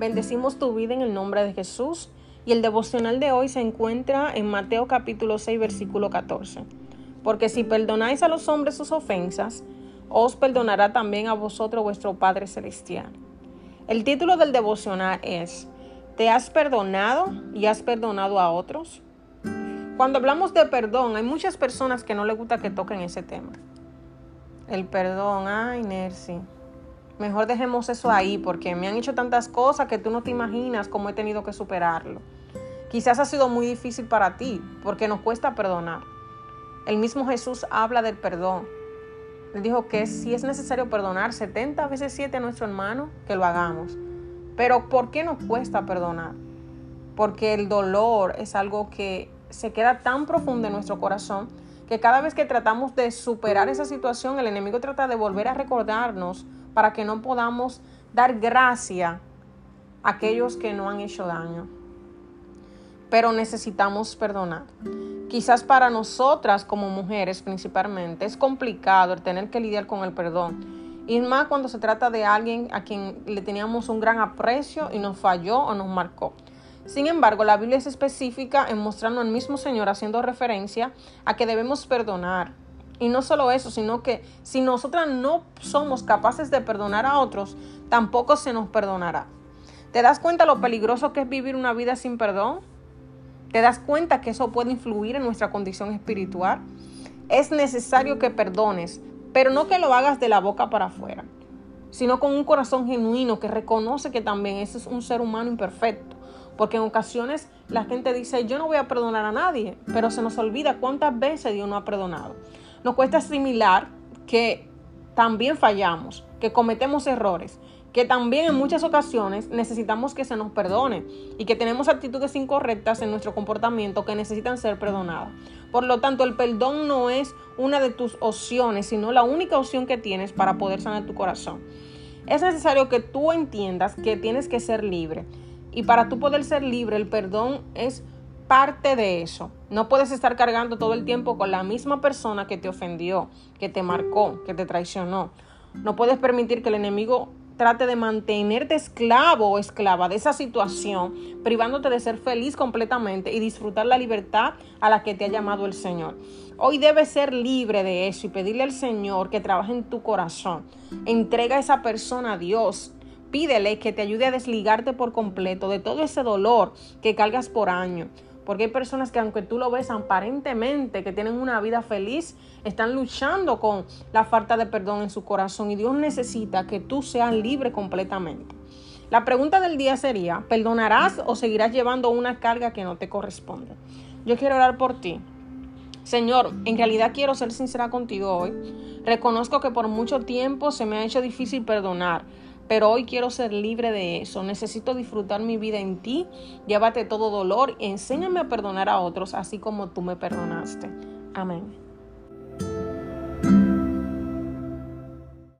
Bendecimos tu vida en el nombre de Jesús y el devocional de hoy se encuentra en Mateo capítulo 6 versículo 14. Porque si perdonáis a los hombres sus ofensas, os perdonará también a vosotros vuestro Padre Celestial. El título del devocional es, ¿te has perdonado y has perdonado a otros? Cuando hablamos de perdón, hay muchas personas que no les gusta que toquen ese tema. El perdón, ay, Nercy mejor dejemos eso ahí porque me han hecho tantas cosas que tú no te imaginas cómo he tenido que superarlo. Quizás ha sido muy difícil para ti porque nos cuesta perdonar. El mismo Jesús habla del perdón. Él dijo que si es necesario perdonar 70 veces 7 a nuestro hermano, que lo hagamos. Pero ¿por qué nos cuesta perdonar? Porque el dolor es algo que se queda tan profundo en nuestro corazón que cada vez que tratamos de superar esa situación, el enemigo trata de volver a recordarnos para que no podamos dar gracia a aquellos que no han hecho daño. Pero necesitamos perdonar. Quizás para nosotras como mujeres principalmente es complicado el tener que lidiar con el perdón. Y más cuando se trata de alguien a quien le teníamos un gran aprecio y nos falló o nos marcó. Sin embargo, la Biblia es específica en mostrando al mismo Señor haciendo referencia a que debemos perdonar, y no solo eso, sino que si nosotras no somos capaces de perdonar a otros, tampoco se nos perdonará. ¿Te das cuenta lo peligroso que es vivir una vida sin perdón? ¿Te das cuenta que eso puede influir en nuestra condición espiritual? Es necesario que perdones, pero no que lo hagas de la boca para afuera, sino con un corazón genuino que reconoce que también ese es un ser humano imperfecto. Porque en ocasiones la gente dice, yo no voy a perdonar a nadie, pero se nos olvida cuántas veces Dios no ha perdonado. Nos cuesta asimilar que también fallamos, que cometemos errores, que también en muchas ocasiones necesitamos que se nos perdone y que tenemos actitudes incorrectas en nuestro comportamiento que necesitan ser perdonadas. Por lo tanto, el perdón no es una de tus opciones, sino la única opción que tienes para poder sanar tu corazón. Es necesario que tú entiendas que tienes que ser libre. Y para tú poder ser libre, el perdón es parte de eso. No puedes estar cargando todo el tiempo con la misma persona que te ofendió, que te marcó, que te traicionó. No puedes permitir que el enemigo trate de mantenerte esclavo o esclava de esa situación, privándote de ser feliz completamente y disfrutar la libertad a la que te ha llamado el Señor. Hoy debes ser libre de eso y pedirle al Señor que trabaje en tu corazón. Entrega a esa persona a Dios. Pídele que te ayude a desligarte por completo de todo ese dolor que cargas por año porque hay personas que aunque tú lo ves aparentemente que tienen una vida feliz, están luchando con la falta de perdón en su corazón y Dios necesita que tú seas libre completamente. La pregunta del día sería, ¿perdonarás o seguirás llevando una carga que no te corresponde? Yo quiero orar por ti. Señor, en realidad quiero ser sincera contigo hoy. Reconozco que por mucho tiempo se me ha hecho difícil perdonar pero hoy quiero ser libre de eso. Necesito disfrutar mi vida en ti. Llévate todo dolor enséñame a perdonar a otros así como tú me perdonaste. Amén.